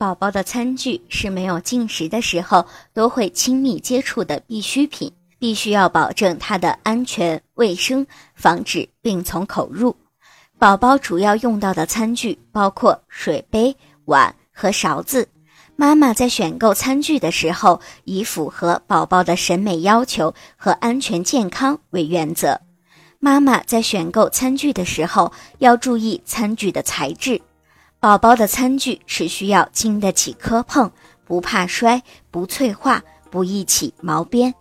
宝宝的餐具是没有进食的时候都会亲密接触的必需品，必须要保证它的安全卫生，防止病从口入。宝宝主要用到的餐具包括水杯、碗和勺子。妈妈在选购餐具的时候，以符合宝宝的审美要求和安全健康为原则。妈妈在选购餐具的时候，要注意餐具的材质。宝宝的餐具是需要经得起磕碰，不怕摔，不脆化，不易起毛边，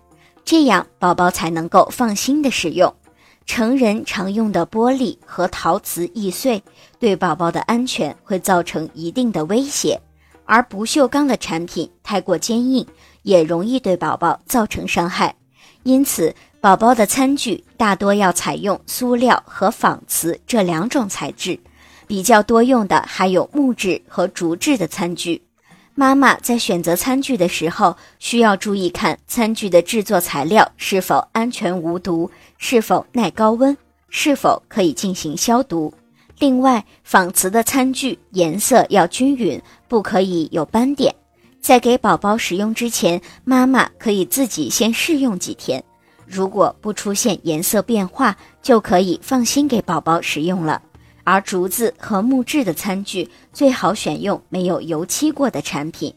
这样宝宝才能够放心的使用。成人常用的玻璃和陶瓷易碎，对宝宝的安全会造成一定的威胁。而不锈钢的产品太过坚硬，也容易对宝宝造成伤害。因此，宝宝的餐具大多要采用塑料和仿瓷这两种材质，比较多用的还有木质和竹制的餐具。妈妈在选择餐具的时候，需要注意看餐具的制作材料是否安全无毒，是否耐高温，是否可以进行消毒。另外，仿瓷的餐具颜色要均匀，不可以有斑点。在给宝宝使用之前，妈妈可以自己先试用几天，如果不出现颜色变化，就可以放心给宝宝使用了。而竹子和木质的餐具最好选用没有油漆过的产品。